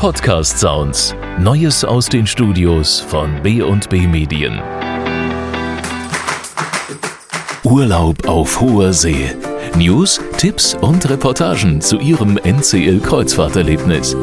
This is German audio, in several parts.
Podcast Sounds. Neues aus den Studios von B&B Medien. Urlaub auf hoher See. News, Tipps und Reportagen zu Ihrem NCL Kreuzfahrterlebnis.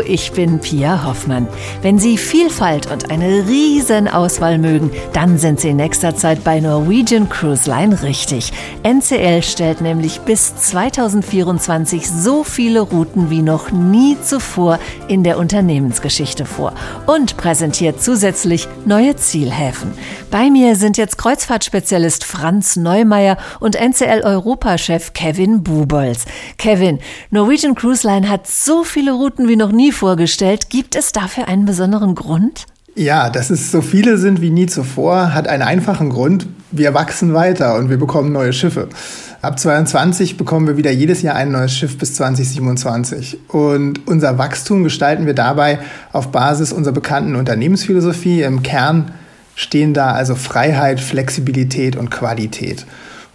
Ich bin Pia Hoffmann. Wenn Sie Vielfalt und eine riesen Auswahl mögen, dann sind Sie in nächster Zeit bei Norwegian Cruise Line richtig. NCL stellt nämlich bis 2024 so viele Routen wie noch nie zuvor in der Unternehmensgeschichte vor und präsentiert zusätzlich neue Zielhäfen. Bei mir sind jetzt Kreuzfahrtspezialist Franz Neumeier und NCL Europachef Kevin Bubolz. Kevin, Norwegian Cruise Line hat so viele Routen wie noch nie vorgestellt. Gibt es dafür einen besonderen Grund? Ja, dass es so viele sind wie nie zuvor, hat einen einfachen Grund. Wir wachsen weiter und wir bekommen neue Schiffe. Ab 22 bekommen wir wieder jedes Jahr ein neues Schiff bis 2027. Und unser Wachstum gestalten wir dabei auf Basis unserer bekannten Unternehmensphilosophie. Im Kern stehen da also Freiheit, Flexibilität und Qualität.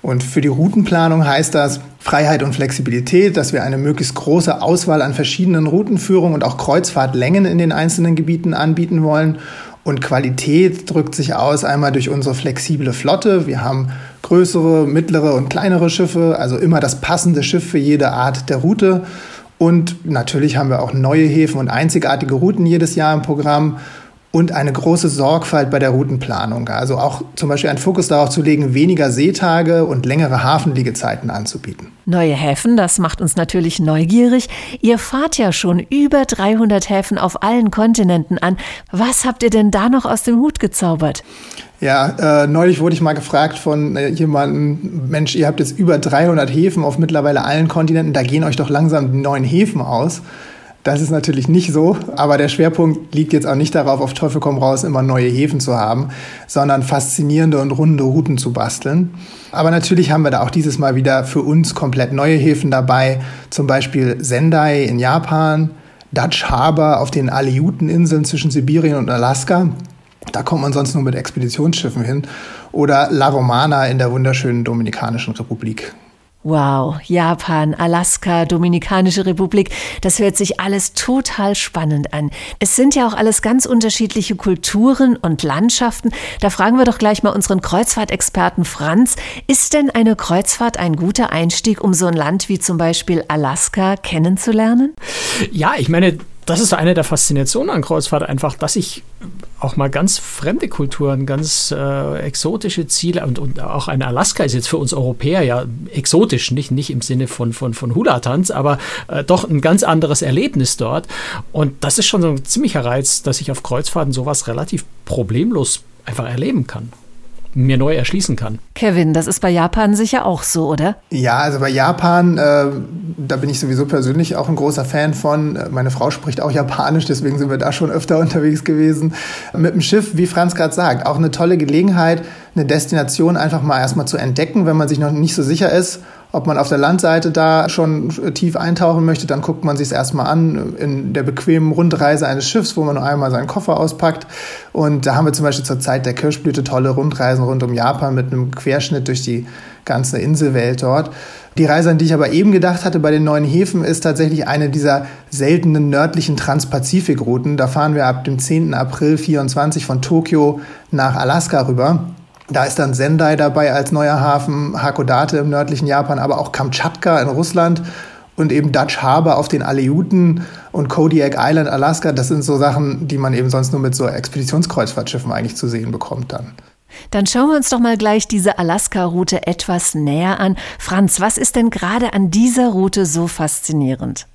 Und für die Routenplanung heißt das Freiheit und Flexibilität, dass wir eine möglichst große Auswahl an verschiedenen Routenführungen und auch Kreuzfahrtlängen in den einzelnen Gebieten anbieten wollen. Und Qualität drückt sich aus einmal durch unsere flexible Flotte. Wir haben größere, mittlere und kleinere Schiffe, also immer das passende Schiff für jede Art der Route. Und natürlich haben wir auch neue Häfen und einzigartige Routen jedes Jahr im Programm und eine große Sorgfalt bei der Routenplanung. Also auch zum Beispiel einen Fokus darauf zu legen, weniger Seetage und längere Hafenliegezeiten anzubieten. Neue Häfen, das macht uns natürlich neugierig. Ihr fahrt ja schon über 300 Häfen auf allen Kontinenten an. Was habt ihr denn da noch aus dem Hut gezaubert? Ja, äh, neulich wurde ich mal gefragt von äh, jemandem, Mensch, ihr habt jetzt über 300 Häfen auf mittlerweile allen Kontinenten, da gehen euch doch langsam die neuen Häfen aus. Das ist natürlich nicht so, aber der Schwerpunkt liegt jetzt auch nicht darauf, auf Teufel komm raus immer neue Häfen zu haben, sondern faszinierende und runde Routen zu basteln. Aber natürlich haben wir da auch dieses Mal wieder für uns komplett neue Häfen dabei, zum Beispiel Sendai in Japan, Dutch Harbor auf den Aleuten-Inseln zwischen Sibirien und Alaska. Da kommt man sonst nur mit Expeditionsschiffen hin. Oder La Romana in der wunderschönen Dominikanischen Republik. Wow, Japan, Alaska, Dominikanische Republik, das hört sich alles total spannend an. Es sind ja auch alles ganz unterschiedliche Kulturen und Landschaften. Da fragen wir doch gleich mal unseren Kreuzfahrtexperten Franz, ist denn eine Kreuzfahrt ein guter Einstieg, um so ein Land wie zum Beispiel Alaska kennenzulernen? Ja, ich meine, das ist eine der Faszinationen an Kreuzfahrt einfach, dass ich auch mal ganz fremde Kulturen, ganz äh, exotische Ziele und, und auch ein Alaska ist jetzt für uns Europäer ja exotisch, nicht, nicht im Sinne von, von, von Hula-Tanz, aber äh, doch ein ganz anderes Erlebnis dort. Und das ist schon so ein ziemlicher Reiz, dass ich auf Kreuzfahrten sowas relativ problemlos einfach erleben kann mir neu erschließen kann. Kevin, das ist bei Japan sicher auch so, oder? Ja, also bei Japan, äh, da bin ich sowieso persönlich auch ein großer Fan von. Meine Frau spricht auch Japanisch, deswegen sind wir da schon öfter unterwegs gewesen. Mit dem Schiff, wie Franz gerade sagt, auch eine tolle Gelegenheit, eine Destination einfach mal erstmal zu entdecken, wenn man sich noch nicht so sicher ist ob man auf der Landseite da schon tief eintauchen möchte, dann guckt man sich es erstmal an in der bequemen Rundreise eines Schiffs, wo man nur einmal seinen Koffer auspackt. Und da haben wir zum Beispiel zur Zeit der Kirschblüte tolle Rundreisen rund um Japan mit einem Querschnitt durch die ganze Inselwelt dort. Die Reise, an die ich aber eben gedacht hatte bei den neuen Häfen, ist tatsächlich eine dieser seltenen nördlichen Transpazifik-Routen. Da fahren wir ab dem 10. April 24 von Tokio nach Alaska rüber. Da ist dann Sendai dabei als neuer Hafen, Hakodate im nördlichen Japan, aber auch Kamtschatka in Russland und eben Dutch Harbor auf den Aleuten und Kodiak Island, Alaska. Das sind so Sachen, die man eben sonst nur mit so Expeditionskreuzfahrtschiffen eigentlich zu sehen bekommt dann. Dann schauen wir uns doch mal gleich diese Alaska-Route etwas näher an. Franz, was ist denn gerade an dieser Route so faszinierend?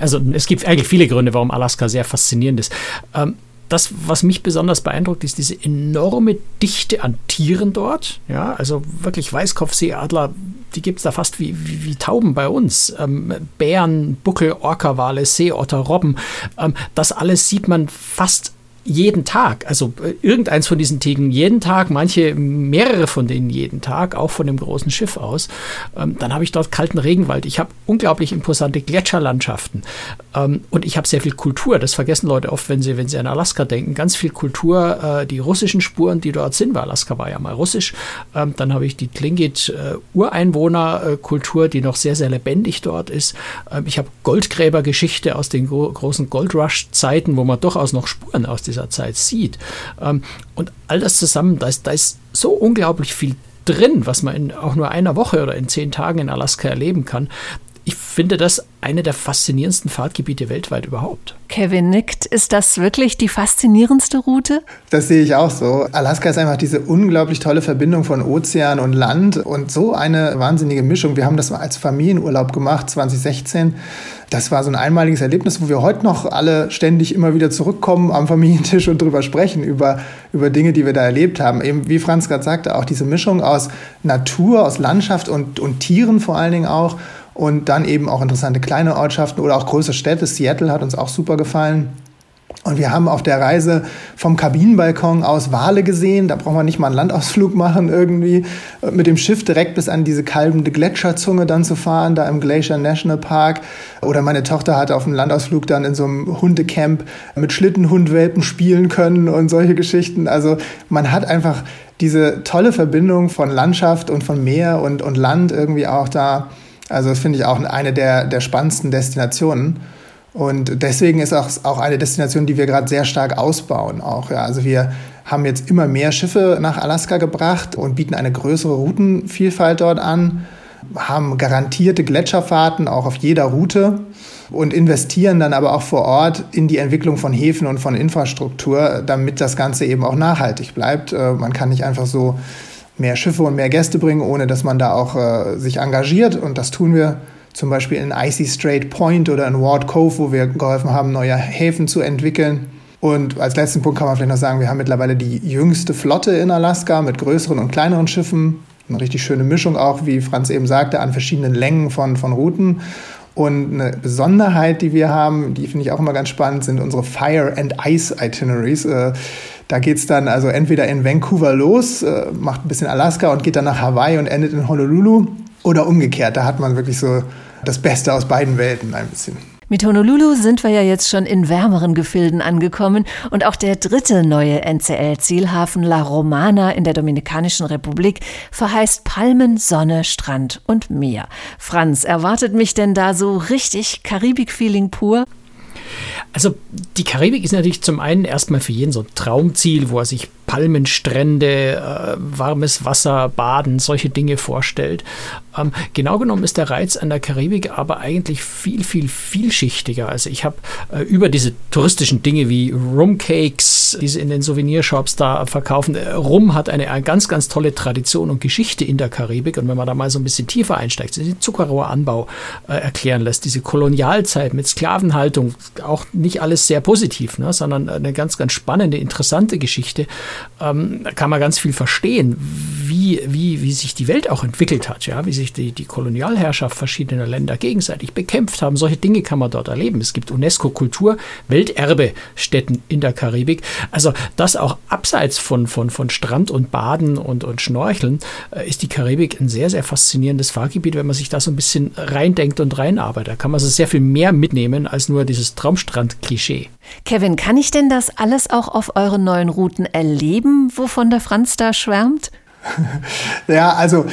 Also es gibt eigentlich viele Gründe, warum Alaska sehr faszinierend ist. Ähm, das, was mich besonders beeindruckt, ist diese enorme Dichte an Tieren dort. Ja, also wirklich Weißkopfseeadler, die gibt es da fast wie, wie, wie, Tauben bei uns. Ähm, Bären, Buckel, Orca-Wale, Seeotter, Robben. Ähm, das alles sieht man fast jeden Tag, also äh, irgendeins von diesen Tegen jeden Tag, manche mehrere von denen jeden Tag, auch von dem großen Schiff aus. Ähm, dann habe ich dort kalten Regenwald. Ich habe unglaublich imposante Gletscherlandschaften ähm, und ich habe sehr viel Kultur. Das vergessen Leute oft, wenn sie, wenn sie an Alaska denken. Ganz viel Kultur, äh, die russischen Spuren, die dort sind, weil Alaska war ja mal russisch. Ähm, dann habe ich die Tlingit-Ureinwohnerkultur, äh, die noch sehr, sehr lebendig dort ist. Ähm, ich habe Goldgräbergeschichte aus den gro großen Goldrush-Zeiten, wo man durchaus noch Spuren aus dieser Zeit sieht. Ähm, und all das zusammen, da ist, da ist so unglaublich viel drin, was man in auch nur einer Woche oder in zehn Tagen in Alaska erleben kann. Ich finde das eine der faszinierendsten Fahrtgebiete weltweit überhaupt. Kevin nickt. Ist das wirklich die faszinierendste Route? Das sehe ich auch so. Alaska ist einfach diese unglaublich tolle Verbindung von Ozean und Land und so eine wahnsinnige Mischung. Wir haben das als Familienurlaub gemacht 2016 das war so ein einmaliges Erlebnis, wo wir heute noch alle ständig immer wieder zurückkommen am Familientisch und drüber sprechen, über, über Dinge, die wir da erlebt haben. Eben, wie Franz gerade sagte, auch diese Mischung aus Natur, aus Landschaft und, und Tieren vor allen Dingen auch. Und dann eben auch interessante kleine Ortschaften oder auch größere Städte. Seattle hat uns auch super gefallen. Und wir haben auf der Reise vom Kabinenbalkon aus Wale gesehen. Da brauchen wir nicht mal einen Landausflug machen irgendwie. Mit dem Schiff direkt bis an diese kalbende Gletscherzunge dann zu fahren, da im Glacier National Park. Oder meine Tochter hat auf dem Landausflug dann in so einem Hundecamp mit Schlittenhundwelpen spielen können und solche Geschichten. Also man hat einfach diese tolle Verbindung von Landschaft und von Meer und, und Land irgendwie auch da. Also das finde ich auch eine der, der spannendsten Destinationen. Und deswegen ist auch, auch eine Destination, die wir gerade sehr stark ausbauen. Auch, ja. Also wir haben jetzt immer mehr Schiffe nach Alaska gebracht und bieten eine größere Routenvielfalt dort an, haben garantierte Gletscherfahrten auch auf jeder Route und investieren dann aber auch vor Ort in die Entwicklung von Häfen und von Infrastruktur, damit das Ganze eben auch nachhaltig bleibt. Äh, man kann nicht einfach so mehr Schiffe und mehr Gäste bringen, ohne dass man da auch äh, sich engagiert und das tun wir zum Beispiel in Icy Strait Point oder in Ward Cove, wo wir geholfen haben, neue Häfen zu entwickeln. Und als letzten Punkt kann man vielleicht noch sagen, wir haben mittlerweile die jüngste Flotte in Alaska mit größeren und kleineren Schiffen. Eine richtig schöne Mischung auch, wie Franz eben sagte, an verschiedenen Längen von, von Routen. Und eine Besonderheit, die wir haben, die finde ich auch immer ganz spannend, sind unsere Fire and Ice Itineraries. Da geht es dann also entweder in Vancouver los, äh, macht ein bisschen Alaska und geht dann nach Hawaii und endet in Honolulu. Oder umgekehrt, da hat man wirklich so das Beste aus beiden Welten ein bisschen. Mit Honolulu sind wir ja jetzt schon in wärmeren Gefilden angekommen und auch der dritte neue NCL-Zielhafen La Romana in der Dominikanischen Republik verheißt Palmen, Sonne, Strand und Meer. Franz, erwartet mich denn da so richtig Karibik-Feeling pur? Also die Karibik ist natürlich zum einen erstmal für jeden so ein Traumziel, wo er sich Palmenstrände, äh, warmes Wasser, Baden, solche Dinge vorstellt. Ähm, genau genommen ist der Reiz an der Karibik aber eigentlich viel, viel vielschichtiger. Also ich habe äh, über diese touristischen Dinge wie Rumcakes, die sie in den Souvenirshops da verkaufen. Äh, Rum hat eine, eine, ganz, ganz tolle Tradition und Geschichte in der Karibik. Und wenn man da mal so ein bisschen tiefer einsteigt, den Zuckerrohranbau äh, erklären lässt, diese Kolonialzeit mit Sklavenhaltung, auch nicht alles sehr positiv, ne, sondern eine ganz, ganz spannende, interessante Geschichte. Ähm, kann man ganz viel verstehen, wie, wie, wie sich die Welt auch entwickelt hat, ja, wie sich die, die Kolonialherrschaft verschiedener Länder gegenseitig bekämpft haben. Solche Dinge kann man dort erleben. Es gibt UNESCO-Kultur, Welterbestätten in der Karibik. Also das auch abseits von, von, von Strand und Baden und, und Schnorcheln äh, ist die Karibik ein sehr, sehr faszinierendes Fahrgebiet, wenn man sich da so ein bisschen reindenkt und reinarbeitet. Da kann man so sehr viel mehr mitnehmen als nur dieses Traumstrand-Klischee. Kevin, kann ich denn das alles auch auf euren neuen Routen erleben, wovon der Franz da schwärmt? ja, also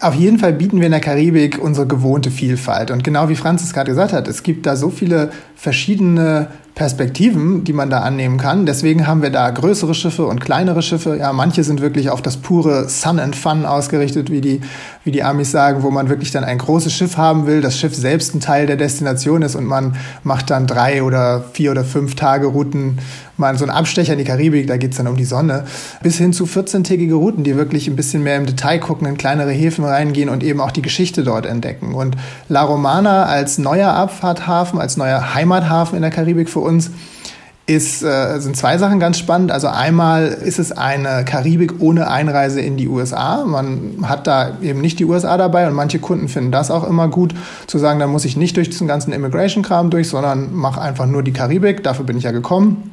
auf jeden Fall bieten wir in der Karibik unsere gewohnte Vielfalt. Und genau wie Franz es gerade gesagt hat, es gibt da so viele verschiedene Perspektiven, die man da annehmen kann. Deswegen haben wir da größere Schiffe und kleinere Schiffe. Ja, manche sind wirklich auf das pure Sun and Fun ausgerichtet, wie die, wie die Amis sagen, wo man wirklich dann ein großes Schiff haben will, das Schiff selbst ein Teil der Destination ist und man macht dann drei oder vier oder fünf Tage Routen, mal so einen Abstecher in die Karibik, da geht's dann um die Sonne, bis hin zu 14-tägige Routen, die wirklich ein bisschen mehr im Detail gucken, in kleinere Häfen reingehen und eben auch die Geschichte dort entdecken. Und La Romana als neuer Abfahrthafen, als neuer Heimathafen in der Karibik für uns ist, äh, sind zwei Sachen ganz spannend. Also einmal ist es eine Karibik ohne Einreise in die USA. Man hat da eben nicht die USA dabei und manche Kunden finden das auch immer gut, zu sagen, da muss ich nicht durch diesen ganzen Immigration-Kram durch, sondern mache einfach nur die Karibik. Dafür bin ich ja gekommen.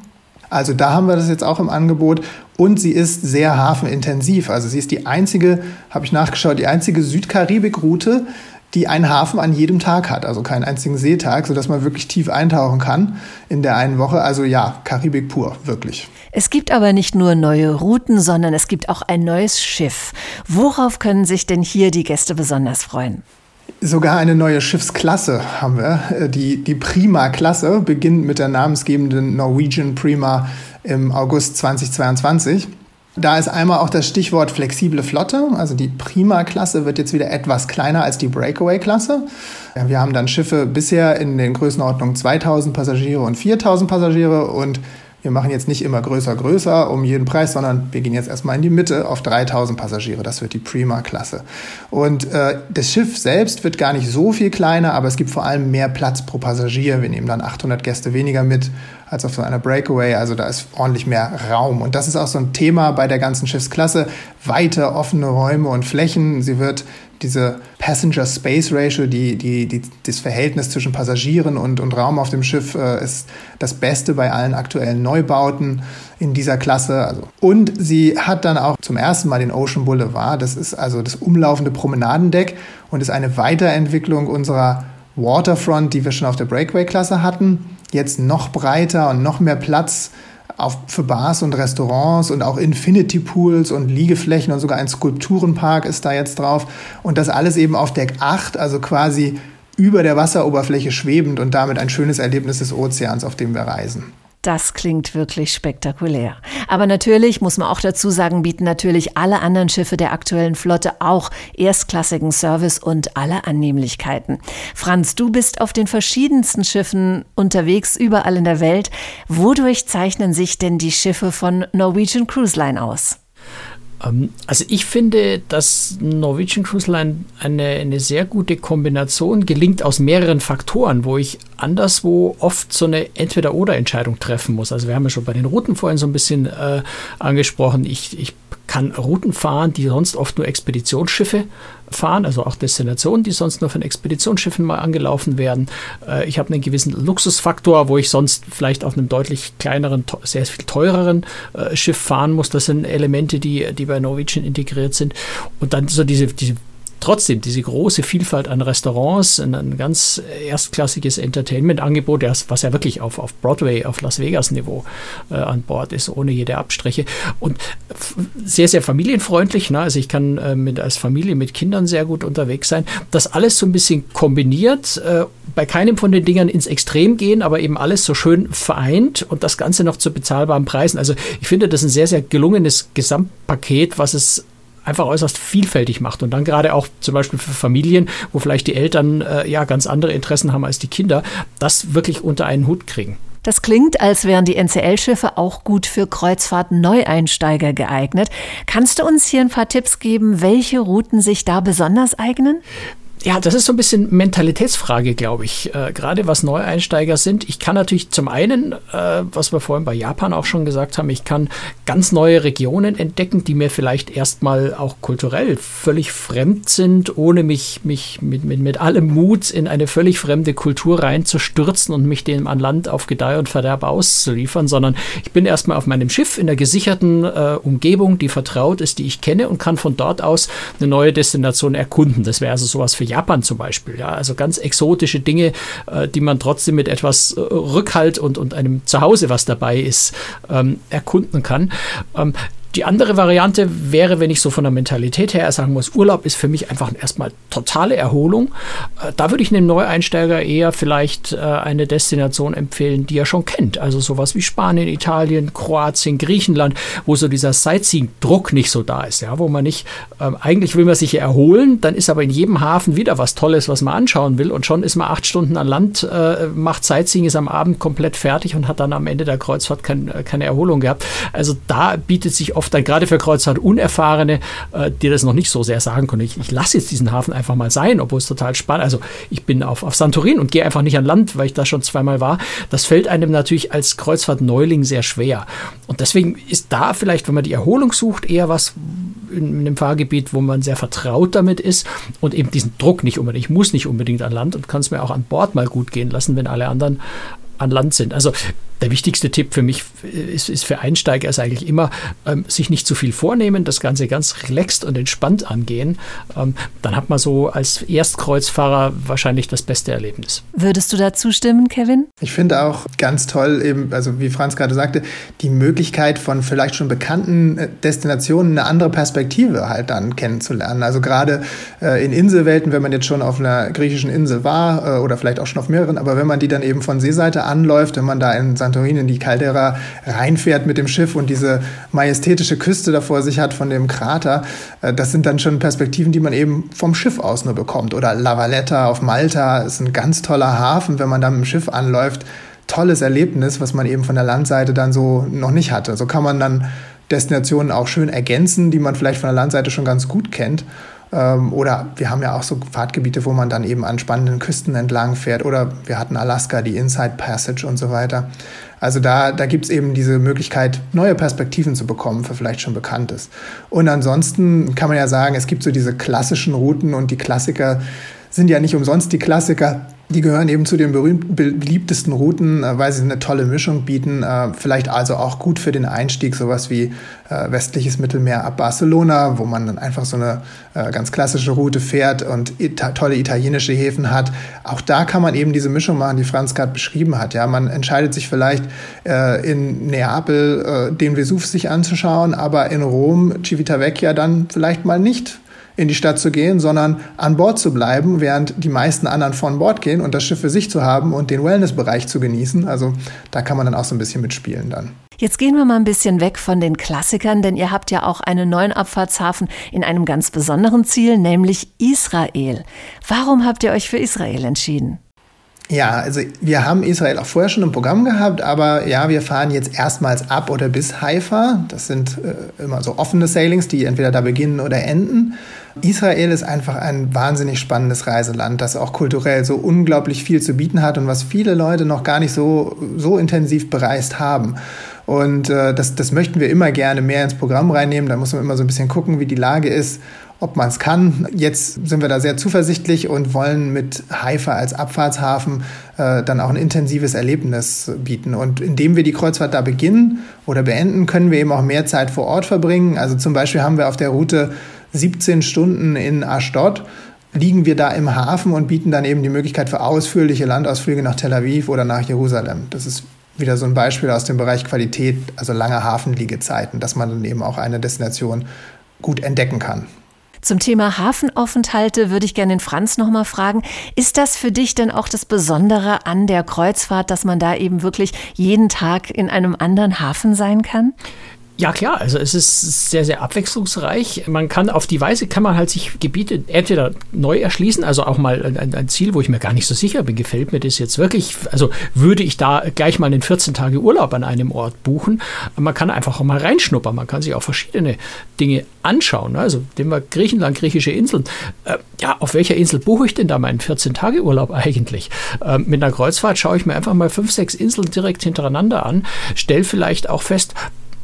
Also da haben wir das jetzt auch im Angebot. Und sie ist sehr hafenintensiv. Also sie ist die einzige, habe ich nachgeschaut, die einzige Südkaribik-Route, die einen Hafen an jedem Tag hat, also keinen einzigen Seetag, sodass man wirklich tief eintauchen kann in der einen Woche. Also ja, Karibik pur, wirklich. Es gibt aber nicht nur neue Routen, sondern es gibt auch ein neues Schiff. Worauf können sich denn hier die Gäste besonders freuen? Sogar eine neue Schiffsklasse haben wir. Äh, die, die Prima-Klasse beginnt mit der namensgebenden Norwegian Prima im August 2022. Da ist einmal auch das Stichwort flexible Flotte. Also die Prima-Klasse wird jetzt wieder etwas kleiner als die Breakaway-Klasse. Wir haben dann Schiffe bisher in den Größenordnungen 2000 Passagiere und 4000 Passagiere und wir machen jetzt nicht immer größer, größer um jeden Preis, sondern wir gehen jetzt erstmal in die Mitte auf 3000 Passagiere. Das wird die Prima-Klasse. Und äh, das Schiff selbst wird gar nicht so viel kleiner, aber es gibt vor allem mehr Platz pro Passagier. Wir nehmen dann 800 Gäste weniger mit als auf so einer Breakaway. Also da ist ordentlich mehr Raum. Und das ist auch so ein Thema bei der ganzen Schiffsklasse. Weite, offene Räume und Flächen. Sie wird diese Passenger Space Ratio, die, die, die, das Verhältnis zwischen Passagieren und, und Raum auf dem Schiff äh, ist das Beste bei allen aktuellen Neubauten in dieser Klasse. Also, und sie hat dann auch zum ersten Mal den Ocean Boulevard. Das ist also das umlaufende Promenadendeck und ist eine Weiterentwicklung unserer Waterfront, die wir schon auf der Breakaway-Klasse hatten. Jetzt noch breiter und noch mehr Platz auf, für Bars und Restaurants und auch Infinity Pools und Liegeflächen und sogar ein Skulpturenpark ist da jetzt drauf. Und das alles eben auf Deck 8, also quasi über der Wasseroberfläche schwebend und damit ein schönes Erlebnis des Ozeans, auf dem wir reisen. Das klingt wirklich spektakulär. Aber natürlich muss man auch dazu sagen, bieten natürlich alle anderen Schiffe der aktuellen Flotte auch erstklassigen Service und alle Annehmlichkeiten. Franz, du bist auf den verschiedensten Schiffen unterwegs, überall in der Welt. Wodurch zeichnen sich denn die Schiffe von Norwegian Cruise Line aus? Ähm, also ich finde, dass Norwegian Cruise Line eine, eine sehr gute Kombination gelingt aus mehreren Faktoren, wo ich anderswo oft so eine Entweder-Oder-Entscheidung treffen muss. Also wir haben ja schon bei den Routen vorhin so ein bisschen äh, angesprochen. Ich, ich kann Routen fahren, die sonst oft nur Expeditionsschiffe fahren, also auch Destinationen, die sonst nur von Expeditionsschiffen mal angelaufen werden. Äh, ich habe einen gewissen Luxusfaktor, wo ich sonst vielleicht auf einem deutlich kleineren, sehr viel teureren äh, Schiff fahren muss. Das sind Elemente, die, die bei Norwegian integriert sind. Und dann so diese, diese trotzdem diese große Vielfalt an Restaurants, ein, ganz erstklassiges Entertainment-Angebot, was ja wirklich auf, auf Broadway, auf Las Vegas-Niveau äh, an Bord ist, ohne jede Abstriche. Und sehr, sehr familienfreundlich. Ne? Also ich kann äh, mit, als Familie mit Kindern sehr gut unterwegs sein. Das alles so ein bisschen kombiniert, äh, bei keinem von den Dingern ins Extrem gehen, aber eben alles so schön vereint und das Ganze noch zu bezahlbaren Preisen. Also ich finde das ein sehr, sehr gelungenes Gesamtpaket, was es einfach äußerst vielfältig macht und dann gerade auch zum Beispiel für Familien, wo vielleicht die Eltern äh, ja ganz andere Interessen haben als die Kinder, das wirklich unter einen Hut kriegen. Das klingt, als wären die NCL-Schiffe auch gut für Kreuzfahrt-Neueinsteiger geeignet. Kannst du uns hier ein paar Tipps geben, welche Routen sich da besonders eignen? Ja, das ist so ein bisschen Mentalitätsfrage, glaube ich. Äh, gerade was Neueinsteiger sind. Ich kann natürlich zum einen, äh, was wir vorhin bei Japan auch schon gesagt haben, ich kann ganz neue Regionen entdecken, die mir vielleicht erstmal auch kulturell völlig fremd sind, ohne mich, mich mit, mit, mit allem Mut in eine völlig fremde Kultur reinzustürzen und mich dem an Land auf Gedeih und Verderb auszuliefern, sondern ich bin erstmal auf meinem Schiff in der gesicherten äh, Umgebung, die vertraut ist, die ich kenne und kann von dort aus eine neue Destination erkunden. Das wäre also sowas für Japan zum Beispiel. Ja, also ganz exotische Dinge, äh, die man trotzdem mit etwas äh, Rückhalt und, und einem Zuhause, was dabei ist, ähm, erkunden kann. Ähm, die andere Variante wäre, wenn ich so von der Mentalität her sagen muss, Urlaub ist für mich einfach erstmal totale Erholung. Äh, da würde ich einem Neueinsteiger eher vielleicht äh, eine Destination empfehlen, die er schon kennt. Also sowas wie Spanien, Italien, Kroatien, Griechenland, wo so dieser Sightseeing-Druck nicht so da ist. Ja, wo man nicht, ähm, eigentlich will man sich erholen, dann ist aber in jedem Hafen wieder was Tolles, was man anschauen will und schon ist man acht Stunden an Land, äh, macht Sightseeing, ist am Abend komplett fertig und hat dann am Ende der Kreuzfahrt kein, keine Erholung gehabt. Also da bietet sich oft oft dann gerade für Kreuzfahrt Unerfahrene, äh, die das noch nicht so sehr sagen können. Ich, ich lasse jetzt diesen Hafen einfach mal sein, obwohl es total spannend Also ich bin auf, auf Santorin und gehe einfach nicht an Land, weil ich da schon zweimal war. Das fällt einem natürlich als Kreuzfahrt-Neuling sehr schwer. Und deswegen ist da vielleicht, wenn man die Erholung sucht, eher was in, in einem Fahrgebiet, wo man sehr vertraut damit ist und eben diesen Druck nicht unbedingt. Ich muss nicht unbedingt an Land und kann es mir auch an Bord mal gut gehen lassen, wenn alle anderen an Land sind. Also der wichtigste Tipp für mich ist, ist für Einsteiger ist eigentlich immer, ähm, sich nicht zu viel vornehmen, das Ganze ganz relaxed und entspannt angehen. Ähm, dann hat man so als Erstkreuzfahrer wahrscheinlich das beste Erlebnis. Würdest du da zustimmen, Kevin? Ich finde auch ganz toll, eben, also wie Franz gerade sagte, die Möglichkeit von vielleicht schon bekannten äh, Destinationen eine andere Perspektive halt dann kennenzulernen. Also gerade äh, in Inselwelten, wenn man jetzt schon auf einer griechischen Insel war äh, oder vielleicht auch schon auf mehreren, aber wenn man die dann eben von Seeseite anläuft, wenn man da in Santorin in die Caldera reinfährt mit dem Schiff und diese majestätische Küste da vor sich hat von dem Krater, äh, das sind dann schon Perspektiven, die man eben vom Schiff aus nur bekommt. Oder La Valletta auf Malta ist ein ganz toller Hafen, wenn man da mit dem Schiff anläuft. Tolles Erlebnis, was man eben von der Landseite dann so noch nicht hatte. So kann man dann Destinationen auch schön ergänzen, die man vielleicht von der Landseite schon ganz gut kennt. Ähm, oder wir haben ja auch so Fahrtgebiete, wo man dann eben an spannenden Küsten entlang fährt. Oder wir hatten Alaska, die Inside Passage und so weiter. Also da, da gibt es eben diese Möglichkeit, neue Perspektiven zu bekommen für vielleicht schon Bekanntes. Und ansonsten kann man ja sagen, es gibt so diese klassischen Routen und die Klassiker sind ja nicht umsonst die Klassiker. Die gehören eben zu den berühmten, beliebtesten Routen, äh, weil sie eine tolle Mischung bieten. Äh, vielleicht also auch gut für den Einstieg, sowas wie äh, westliches Mittelmeer ab Barcelona, wo man dann einfach so eine ganz klassische Route fährt und tolle italienische Häfen hat. Auch da kann man eben diese Mischung machen, die Franz gerade beschrieben hat. Ja, man entscheidet sich vielleicht in Neapel den Vesuv sich anzuschauen, aber in Rom Civitavecchia dann vielleicht mal nicht in die Stadt zu gehen, sondern an Bord zu bleiben, während die meisten anderen von Bord gehen und das Schiff für sich zu haben und den Wellnessbereich zu genießen. Also da kann man dann auch so ein bisschen mitspielen dann. Jetzt gehen wir mal ein bisschen weg von den Klassikern, denn ihr habt ja auch einen neuen Abfahrtshafen in einem ganz besonderen Ziel, nämlich Israel. Warum habt ihr euch für Israel entschieden? Ja, also wir haben Israel auch vorher schon im Programm gehabt, aber ja, wir fahren jetzt erstmals ab oder bis Haifa. Das sind äh, immer so offene Sailings, die entweder da beginnen oder enden. Israel ist einfach ein wahnsinnig spannendes Reiseland, das auch kulturell so unglaublich viel zu bieten hat und was viele Leute noch gar nicht so, so intensiv bereist haben. Und äh, das, das möchten wir immer gerne mehr ins Programm reinnehmen. Da muss man immer so ein bisschen gucken, wie die Lage ist ob man es kann. Jetzt sind wir da sehr zuversichtlich und wollen mit Haifa als Abfahrtshafen äh, dann auch ein intensives Erlebnis bieten. Und indem wir die Kreuzfahrt da beginnen oder beenden, können wir eben auch mehr Zeit vor Ort verbringen. Also zum Beispiel haben wir auf der Route 17 Stunden in Ashdod liegen wir da im Hafen und bieten dann eben die Möglichkeit für ausführliche Landausflüge nach Tel Aviv oder nach Jerusalem. Das ist wieder so ein Beispiel aus dem Bereich Qualität, also lange Hafenliegezeiten, dass man dann eben auch eine Destination gut entdecken kann. Zum Thema Hafenaufenthalte würde ich gerne den Franz noch mal fragen. Ist das für dich denn auch das Besondere an der Kreuzfahrt, dass man da eben wirklich jeden Tag in einem anderen Hafen sein kann? Ja klar, also es ist sehr, sehr abwechslungsreich. Man kann auf die Weise kann man halt sich Gebiete entweder neu erschließen, also auch mal ein, ein, Ziel, wo ich mir gar nicht so sicher bin, gefällt mir das jetzt wirklich. Also würde ich da gleich mal einen 14 Tage Urlaub an einem Ort buchen. Man kann einfach auch mal reinschnuppern, man kann sich auch verschiedene Dinge anschauen. Also nehmen wir Griechenland, griechische Inseln. Äh, ja, auf welcher Insel buche ich denn da meinen 14 Tage Urlaub eigentlich? Äh, mit einer Kreuzfahrt schaue ich mir einfach mal fünf, sechs Inseln direkt hintereinander an, stelle vielleicht auch fest,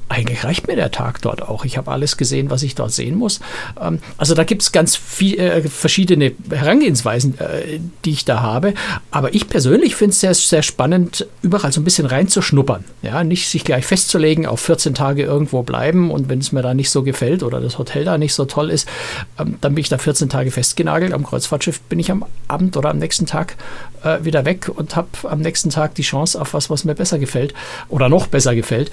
eigentlich reicht mir der Tag dort auch. Ich habe alles gesehen, was ich dort sehen muss. Ähm, also da gibt es ganz viel, äh, verschiedene Herangehensweisen, äh, die ich da habe. Aber ich persönlich finde es sehr, sehr spannend, überall so ein bisschen reinzuschnuppern. Ja, nicht sich gleich festzulegen, auf 14 Tage irgendwo bleiben und wenn es mir da nicht so gefällt oder das Hotel da nicht so toll ist, ähm, dann bin ich da 14 Tage festgenagelt. Am Kreuzfahrtschiff bin ich am Abend oder am nächsten Tag äh, wieder weg und habe am nächsten Tag die Chance auf was, was mir besser gefällt oder noch besser gefällt.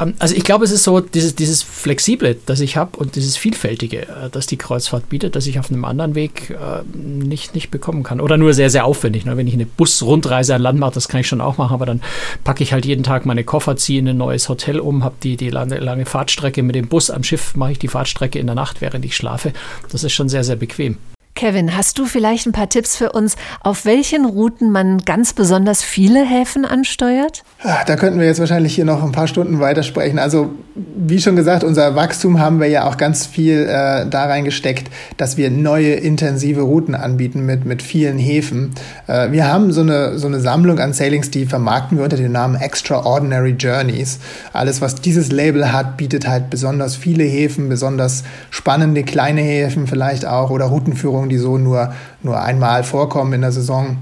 Ähm, also ich glaube, es ist so dieses, dieses Flexible, das ich habe und dieses Vielfältige, äh, das die Kreuzfahrt bietet, das ich auf einem anderen Weg äh, nicht, nicht bekommen kann. Oder nur sehr, sehr aufwendig. Ne? Wenn ich eine Busrundreise an Land mache, das kann ich schon auch machen, aber dann packe ich halt jeden Tag meine Koffer, ziehe in ein neues Hotel um, habe die, die lange, lange Fahrtstrecke mit dem Bus am Schiff, mache ich die Fahrtstrecke in der Nacht, während ich schlafe. Das ist schon sehr, sehr bequem. Kevin, hast du vielleicht ein paar Tipps für uns, auf welchen Routen man ganz besonders viele Häfen ansteuert? Da könnten wir jetzt wahrscheinlich hier noch ein paar Stunden weitersprechen. Also wie schon gesagt, unser Wachstum haben wir ja auch ganz viel äh, da reingesteckt, dass wir neue intensive Routen anbieten mit, mit vielen Häfen. Äh, wir haben so eine, so eine Sammlung an Sailings, die vermarkten wir unter dem Namen Extraordinary Journeys. Alles, was dieses Label hat, bietet halt besonders viele Häfen, besonders spannende kleine Häfen vielleicht auch oder Routenführungen die so nur, nur einmal vorkommen in der Saison.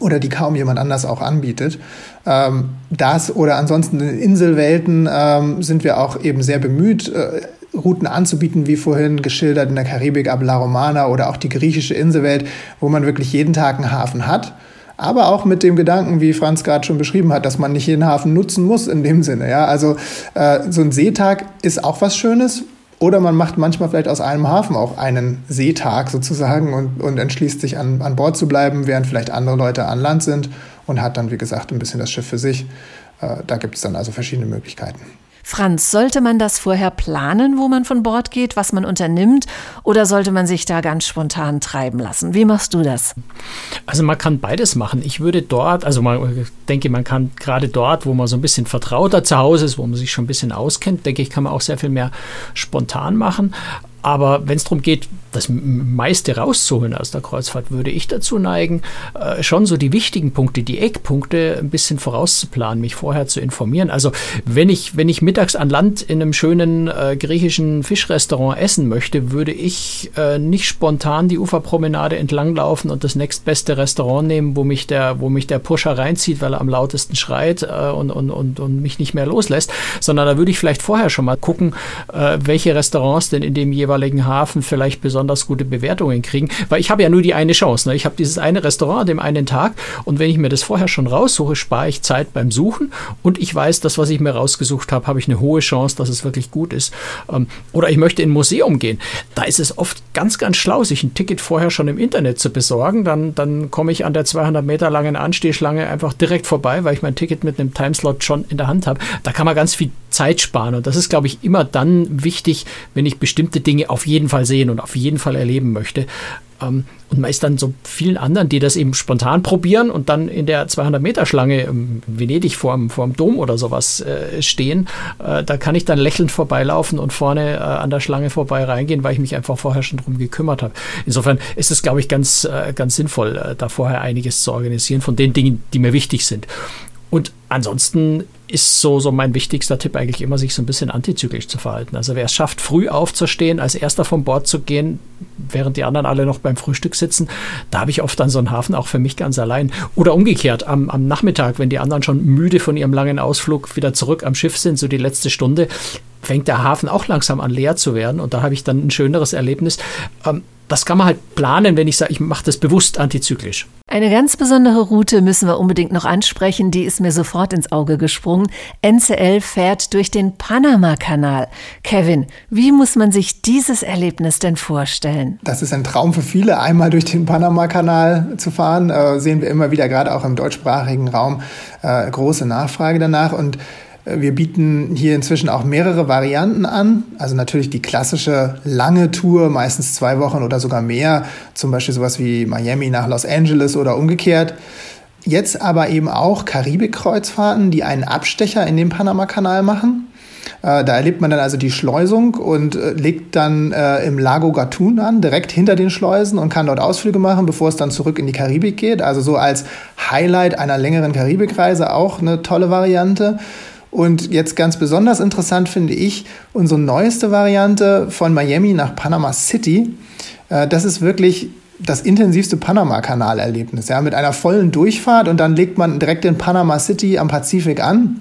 oder die kaum jemand anders auch anbietet. Ähm, das oder ansonsten in Inselwelten ähm, sind wir auch eben sehr bemüht, äh, Routen anzubieten, wie vorhin geschildert in der Karibik ab La Romana oder auch die griechische Inselwelt, wo man wirklich jeden Tag einen Hafen hat. Aber auch mit dem Gedanken, wie Franz gerade schon beschrieben hat, dass man nicht jeden Hafen nutzen muss in dem Sinne. Ja? Also äh, so ein Seetag ist auch was Schönes. Oder man macht manchmal vielleicht aus einem Hafen auch einen Seetag sozusagen und, und entschließt sich an, an Bord zu bleiben, während vielleicht andere Leute an Land sind und hat dann, wie gesagt, ein bisschen das Schiff für sich. Äh, da gibt es dann also verschiedene Möglichkeiten. Franz, sollte man das vorher planen, wo man von Bord geht, was man unternimmt, oder sollte man sich da ganz spontan treiben lassen? Wie machst du das? Also man kann beides machen. Ich würde dort, also man, denke, man kann gerade dort, wo man so ein bisschen vertrauter zu Hause ist, wo man sich schon ein bisschen auskennt, denke ich, kann man auch sehr viel mehr spontan machen. Aber wenn es darum geht, das meiste rauszuholen aus der Kreuzfahrt, würde ich dazu neigen, äh, schon so die wichtigen Punkte, die Eckpunkte ein bisschen vorauszuplanen, mich vorher zu informieren. Also wenn ich, wenn ich mittags an Land in einem schönen äh, griechischen Fischrestaurant essen möchte, würde ich äh, nicht spontan die Uferpromenade entlanglaufen und das nächstbeste Restaurant nehmen, wo mich der, wo mich der Pusher reinzieht, weil er am lautesten schreit äh, und, und, und, und mich nicht mehr loslässt, sondern da würde ich vielleicht vorher schon mal gucken, äh, welche Restaurants denn in dem jeweiligen Hafen vielleicht besonders besonders gute Bewertungen kriegen, weil ich habe ja nur die eine Chance. Ne? Ich habe dieses eine Restaurant an dem einen Tag und wenn ich mir das vorher schon raussuche, spare ich Zeit beim Suchen und ich weiß, das, was ich mir rausgesucht habe, habe ich eine hohe Chance, dass es wirklich gut ist. Ähm, oder ich möchte in ein Museum gehen. Da ist es oft ganz, ganz schlau, sich ein Ticket vorher schon im Internet zu besorgen. Dann, dann komme ich an der 200 Meter langen Anstehschlange einfach direkt vorbei, weil ich mein Ticket mit einem Timeslot schon in der Hand habe. Da kann man ganz viel Zeit sparen und das ist, glaube ich, immer dann wichtig, wenn ich bestimmte Dinge auf jeden Fall sehen und auf jeden Fall erleben möchte. Ähm, und man ist dann so vielen anderen, die das eben spontan probieren und dann in der 200-Meter-Schlange in Venedig vor dem Dom oder sowas äh, stehen. Äh, da kann ich dann lächelnd vorbeilaufen und vorne äh, an der Schlange vorbei reingehen, weil ich mich einfach vorher schon drum gekümmert habe. Insofern ist es, glaube ich, ganz, äh, ganz sinnvoll, äh, da vorher einiges zu organisieren von den Dingen, die mir wichtig sind. Und ansonsten ist so, so mein wichtigster Tipp eigentlich immer, sich so ein bisschen antizyklisch zu verhalten. Also wer es schafft, früh aufzustehen, als erster vom Bord zu gehen, während die anderen alle noch beim Frühstück sitzen, da habe ich oft dann so einen Hafen auch für mich ganz allein. Oder umgekehrt, am, am Nachmittag, wenn die anderen schon müde von ihrem langen Ausflug wieder zurück am Schiff sind, so die letzte Stunde, fängt der Hafen auch langsam an leer zu werden und da habe ich dann ein schöneres Erlebnis. Ähm, das kann man halt planen, wenn ich sage, ich mache das bewusst antizyklisch. Eine ganz besondere Route müssen wir unbedingt noch ansprechen, die ist mir sofort ins Auge gesprungen. NCL fährt durch den Panama-Kanal. Kevin, wie muss man sich dieses Erlebnis denn vorstellen? Das ist ein Traum für viele, einmal durch den Panama-Kanal zu fahren. Äh, sehen wir immer wieder, gerade auch im deutschsprachigen Raum, äh, große Nachfrage danach. Und wir bieten hier inzwischen auch mehrere Varianten an. Also natürlich die klassische lange Tour, meistens zwei Wochen oder sogar mehr. Zum Beispiel sowas wie Miami nach Los Angeles oder umgekehrt. Jetzt aber eben auch Karibik-Kreuzfahrten, die einen Abstecher in den Panama-Kanal machen. Äh, da erlebt man dann also die Schleusung und äh, legt dann äh, im Lago Gatun an, direkt hinter den Schleusen und kann dort Ausflüge machen, bevor es dann zurück in die Karibik geht. Also so als Highlight einer längeren Karibikreise auch eine tolle Variante. Und jetzt ganz besonders interessant finde ich unsere neueste Variante von Miami nach Panama City. Äh, das ist wirklich das intensivste Panama-Kanal-Erlebnis, ja, mit einer vollen Durchfahrt und dann legt man direkt in Panama City am Pazifik an.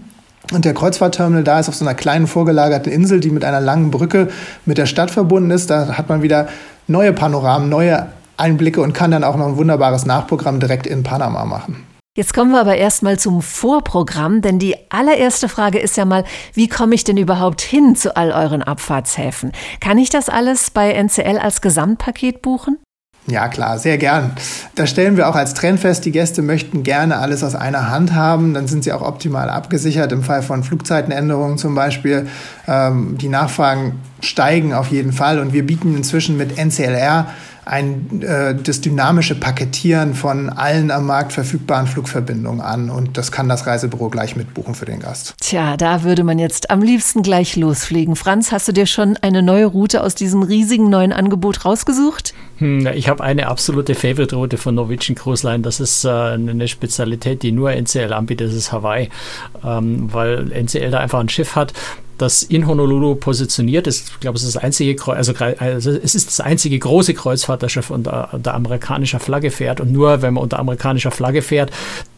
Und der Kreuzfahrtterminal da ist auf so einer kleinen vorgelagerten Insel, die mit einer langen Brücke mit der Stadt verbunden ist. Da hat man wieder neue Panoramen, neue Einblicke und kann dann auch noch ein wunderbares Nachprogramm direkt in Panama machen. Jetzt kommen wir aber erstmal zum Vorprogramm, denn die allererste Frage ist ja mal, wie komme ich denn überhaupt hin zu all euren Abfahrtshäfen? Kann ich das alles bei NCL als Gesamtpaket buchen? Ja, klar, sehr gern. Da stellen wir auch als Trend fest, die Gäste möchten gerne alles aus einer Hand haben. Dann sind sie auch optimal abgesichert im Fall von Flugzeitenänderungen zum Beispiel. Ähm, die Nachfragen steigen auf jeden Fall und wir bieten inzwischen mit NCLR ein, äh, das dynamische Paketieren von allen am Markt verfügbaren Flugverbindungen an und das kann das Reisebüro gleich mitbuchen für den Gast. Tja, da würde man jetzt am liebsten gleich losfliegen. Franz, hast du dir schon eine neue Route aus diesem riesigen neuen Angebot rausgesucht? Hm, ich habe eine absolute Favorite-Route von Norwegian Cruise Line. Das ist äh, eine Spezialität, die nur NCL anbietet, das ist Hawaii, ähm, weil NCL da einfach ein Schiff hat, das in Honolulu positioniert ist. Ich glaube, es ist das einzige, also, also es ist das einzige große Kreuzfahrterschiff unter, unter amerikanischer Flagge fährt. Und nur wenn man unter amerikanischer Flagge fährt,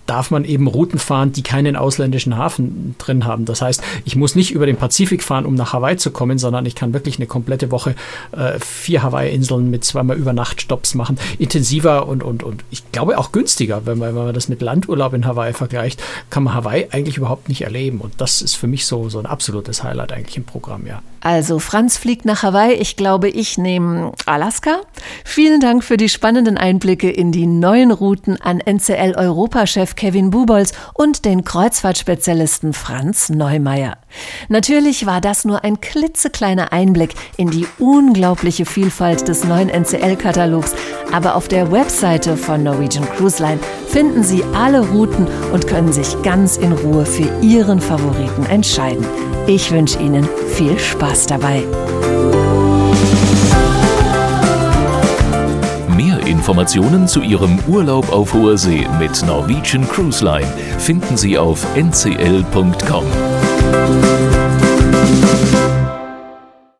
darf man eben Routen fahren, die keinen ausländischen Hafen drin haben. Das heißt, ich muss nicht über den Pazifik fahren, um nach Hawaii zu kommen, sondern ich kann wirklich eine komplette Woche äh, vier Hawaii-Inseln mit zweimal Übernachtstopps machen. Intensiver und, und, und ich glaube auch günstiger, wenn man, wenn man das mit Landurlaub in Hawaii vergleicht, kann man Hawaii eigentlich überhaupt nicht erleben. Und das ist für mich so, so ein absolutes Highlight eigentlich im Programm, ja. Also Franz fliegt nach Hawaii. Ich glaube, ich nehme Alaska. Vielen Dank für die spannenden Einblicke in die neuen Routen an NCL-Europachef Kevin Bubolz und den Kreuzfahrtspezialisten Franz Neumeier. Natürlich war das nur ein klitzekleiner Einblick in die unglaubliche Vielfalt des neuen NCL-Katalogs, aber auf der Webseite von Norwegian Cruise Line finden Sie alle Routen und können sich ganz in Ruhe für Ihren Favoriten entscheiden. Ich wünsche Ihnen viel Spaß dabei. Informationen zu Ihrem Urlaub auf hoher See mit Norwegian Cruise Line finden Sie auf ncl.com.